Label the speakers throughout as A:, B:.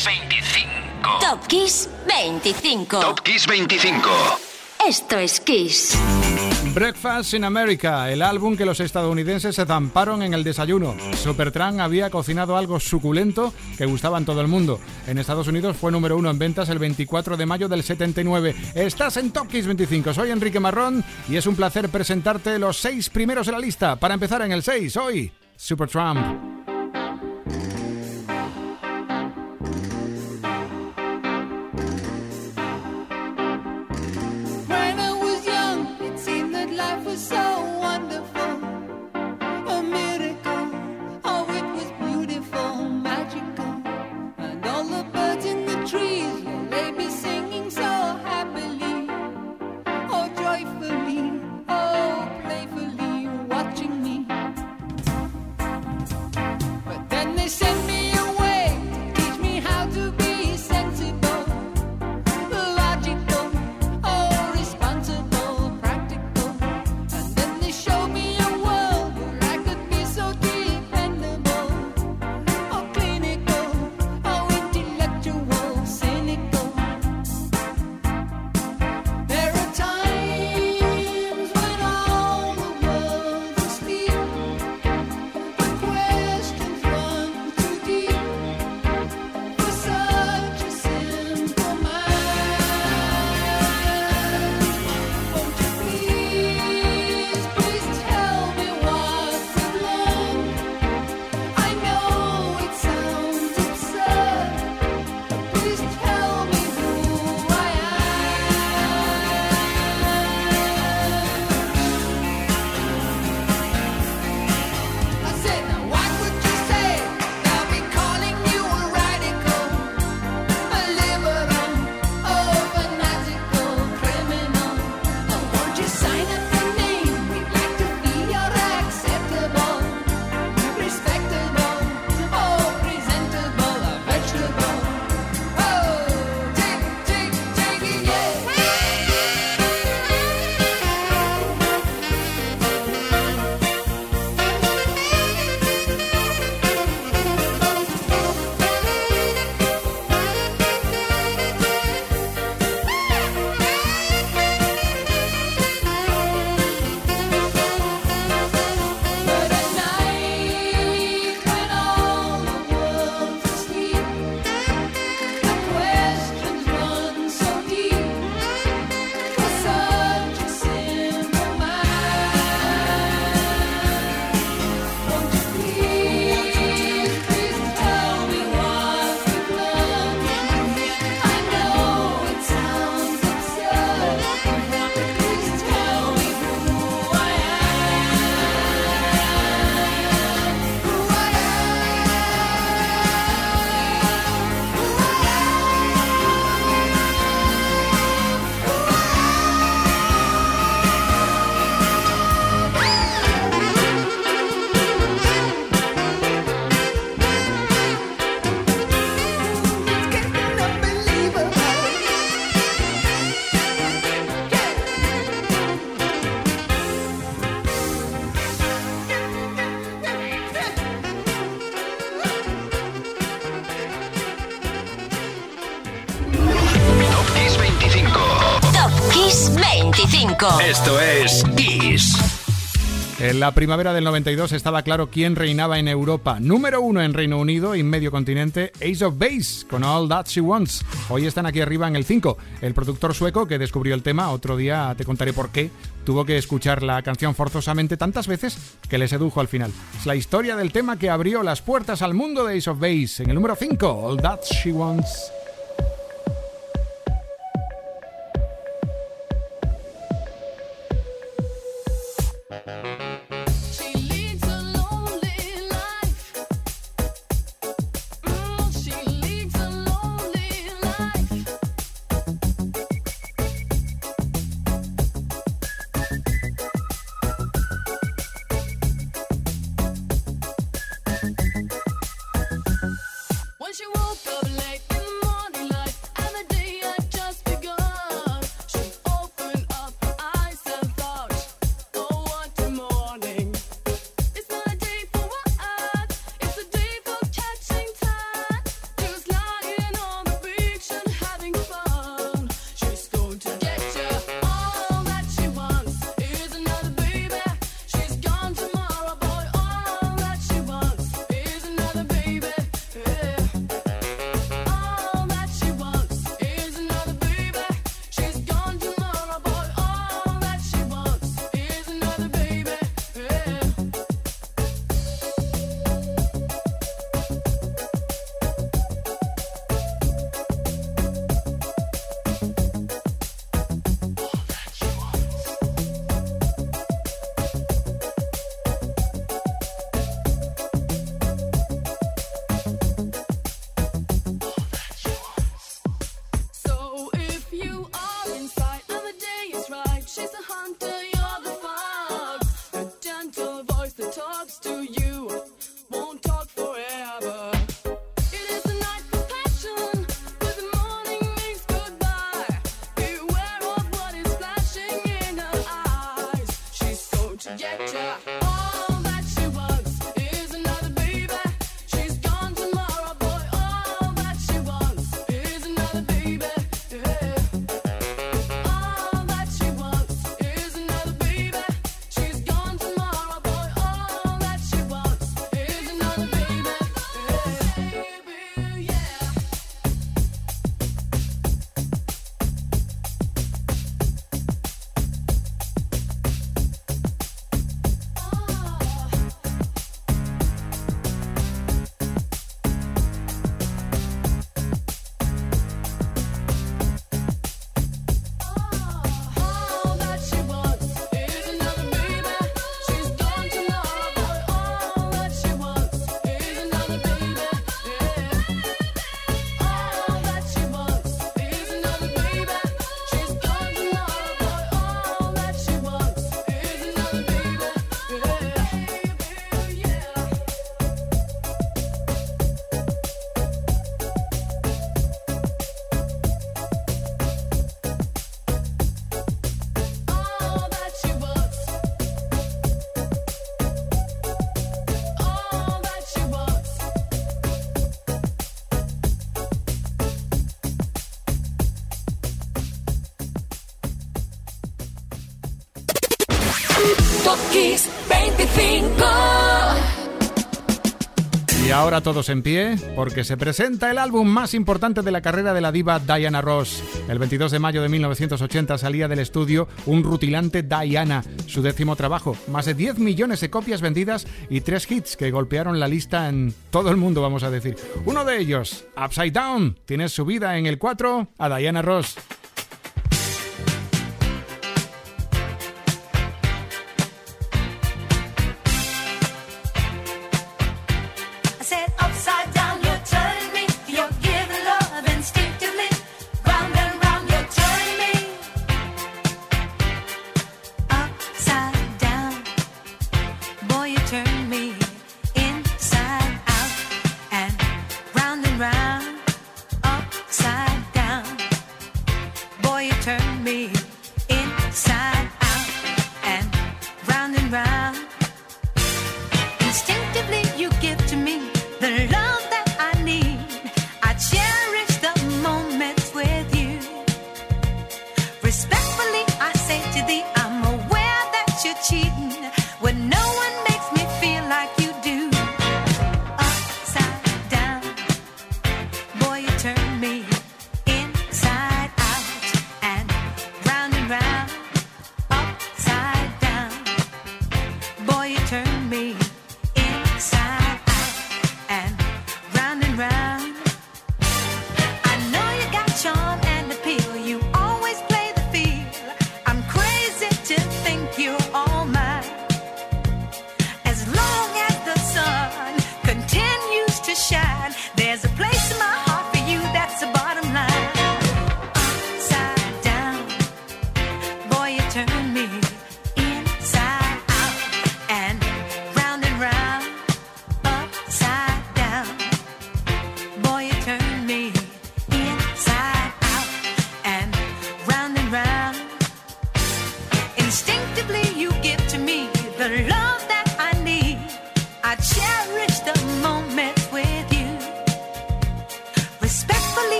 A: Kiss 25.
B: Top Kiss 25.
A: Top Kiss 25.
B: Esto es Kiss.
C: Breakfast in America, el álbum que los estadounidenses se zamparon en el desayuno. Supertramp había cocinado algo suculento que gustaba en todo el mundo. En Estados Unidos fue número uno en ventas el 24 de mayo del 79. Estás en Top Kiss 25. Soy Enrique Marrón y es un placer presentarte los seis primeros de la lista. Para empezar en el 6, hoy, Supertramp.
A: Esto es Kiss.
C: En la primavera del 92 estaba claro quién reinaba en Europa. Número uno en Reino Unido y medio continente, Ace of Base, con All That She Wants. Hoy están aquí arriba en el 5. El productor sueco que descubrió el tema, otro día te contaré por qué, tuvo que escuchar la canción forzosamente tantas veces que le sedujo al final. Es la historia del tema que abrió las puertas al mundo de Ace of Base. En el número 5, All That She Wants.
D: Ahora todos en pie, porque se presenta el álbum más importante de la carrera de la diva Diana Ross. El 22 de mayo de 1980 salía del estudio un rutilante Diana, su décimo trabajo, más de 10 millones de copias vendidas y tres hits que golpearon la lista en todo el mundo, vamos a decir. Uno de ellos, Upside Down, tiene su vida en el 4 a Diana Ross.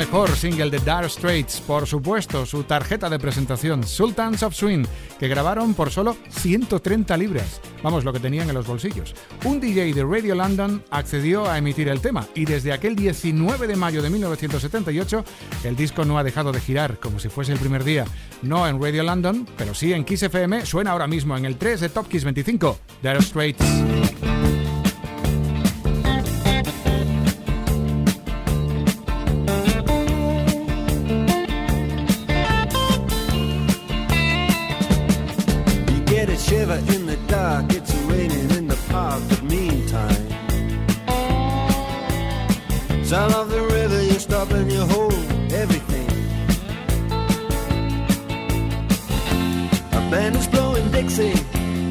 D: Mejor single de Dark Straits, por supuesto, su tarjeta de presentación, Sultans of Swing, que grabaron por solo 130 libras. Vamos, lo que tenían en los bolsillos. Un DJ de Radio London accedió a emitir el tema y desde aquel 19 de mayo de 1978 el disco no ha dejado de girar como si fuese el primer día. No en Radio London, pero sí en Kiss FM, suena ahora mismo en el 3 de Top Kiss 25, Dark Straits.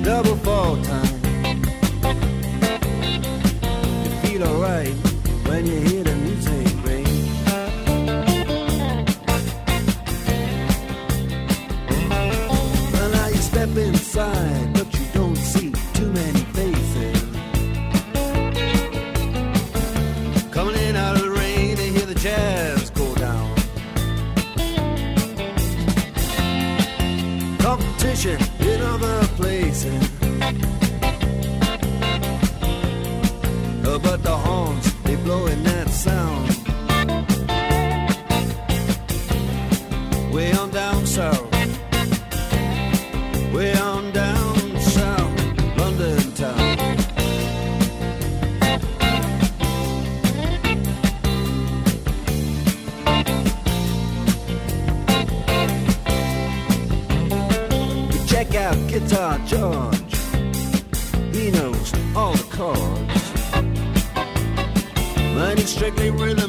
E: Double fall time. charge. He knows all the chords. Mine is strictly rhythm.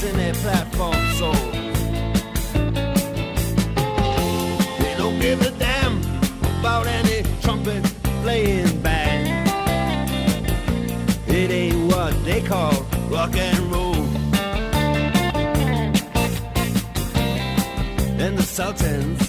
E: In their platform so they don't give a damn about any trumpet playing band. It ain't what they call rock and roll. And the Sultans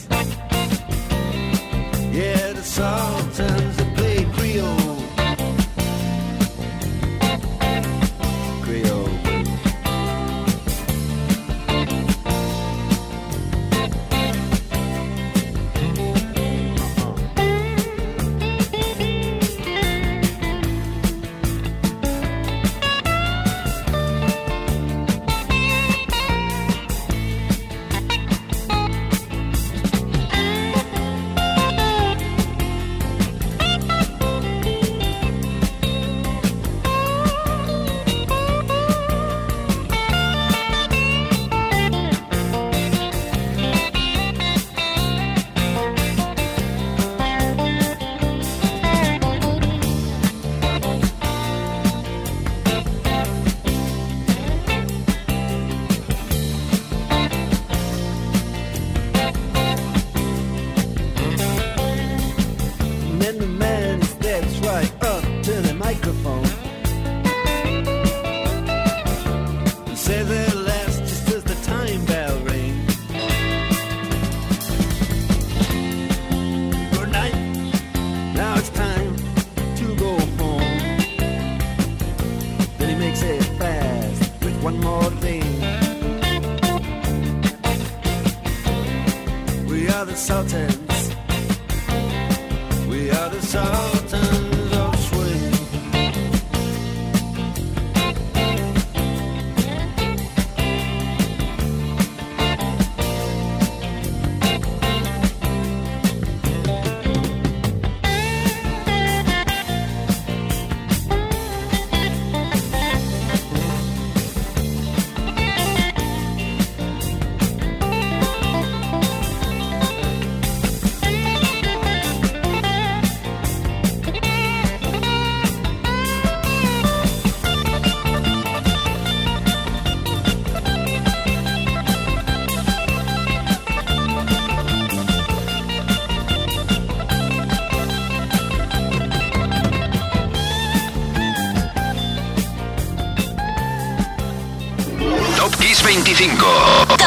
E: consultant.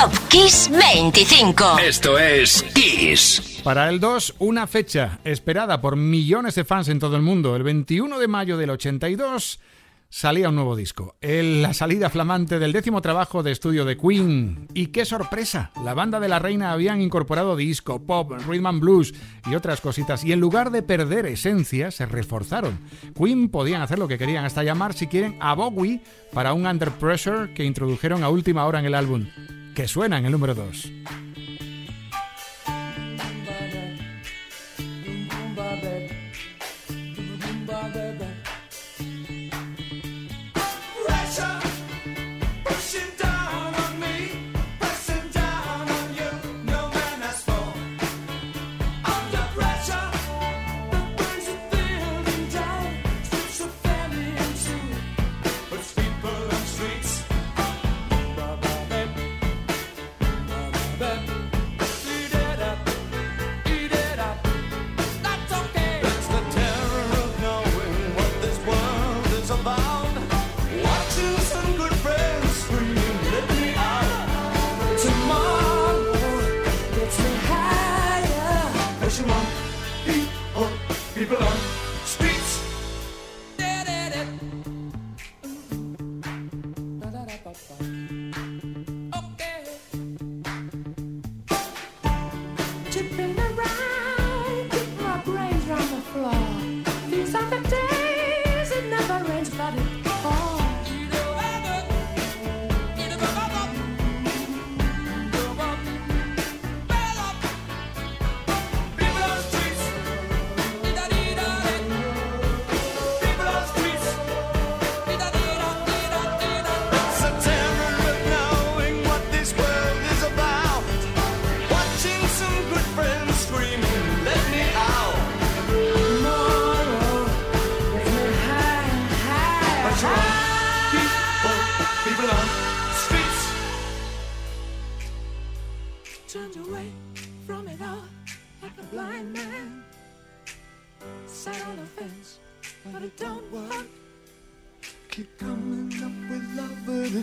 A: Top Kiss 25. Esto es Kiss.
F: Para el 2, una fecha esperada por millones de fans en todo el mundo. El 21 de mayo del 82 salía un nuevo disco. La salida flamante del décimo trabajo de estudio de Queen. Y qué sorpresa, la banda de la reina habían incorporado disco, pop, rhythm and blues y otras cositas. Y en lugar de perder esencia, se reforzaron. Queen podían hacer lo que querían, hasta llamar, si quieren, a Bowie para un Under Pressure que introdujeron a última hora en el álbum que suena en el número 2.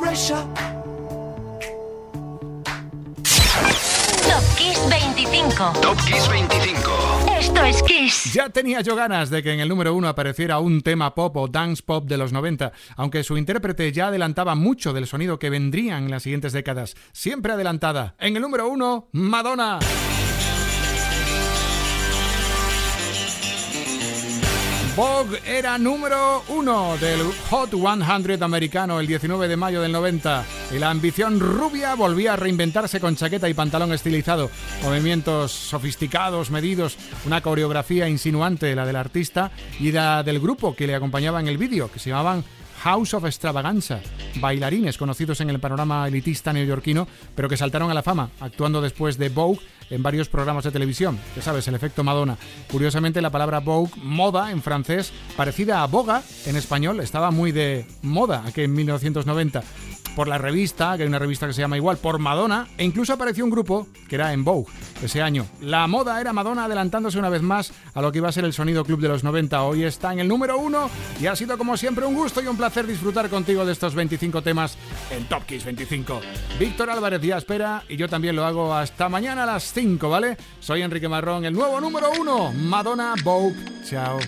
G: Why?
F: Ya tenía yo ganas de que en el número uno apareciera un tema pop o dance pop de los 90, aunque su intérprete ya adelantaba mucho del sonido que vendría en las siguientes décadas. Siempre adelantada. En el número uno, Madonna. Vogue era número uno del Hot 100 americano el 19 de mayo del 90 y la ambición rubia volvía a reinventarse con chaqueta y pantalón estilizado, movimientos sofisticados, medidos, una coreografía insinuante, la del artista y la del grupo que le acompañaba en el vídeo, que se llamaban House of Extravaganza, bailarines conocidos en el panorama elitista neoyorquino, pero que saltaron a la fama, actuando después de Vogue en varios programas de televisión. Ya sabes, el efecto Madonna. Curiosamente, la palabra Vogue, moda en francés, parecida a boga en español, estaba muy de moda aquí en 1990.
C: Por la revista, que hay una revista que se llama igual, por Madonna, e incluso apareció un grupo que era en Vogue ese año. La moda era Madonna adelantándose una vez más a lo que iba a ser el sonido club de los 90. Hoy está en el número uno y ha sido como siempre un gusto y un placer disfrutar contigo de estos 25 temas en Top Kiss 25. Víctor Álvarez ya espera y yo también lo hago hasta mañana a las 5, ¿vale? Soy Enrique Marrón, el nuevo número uno, Madonna Vogue. Chao.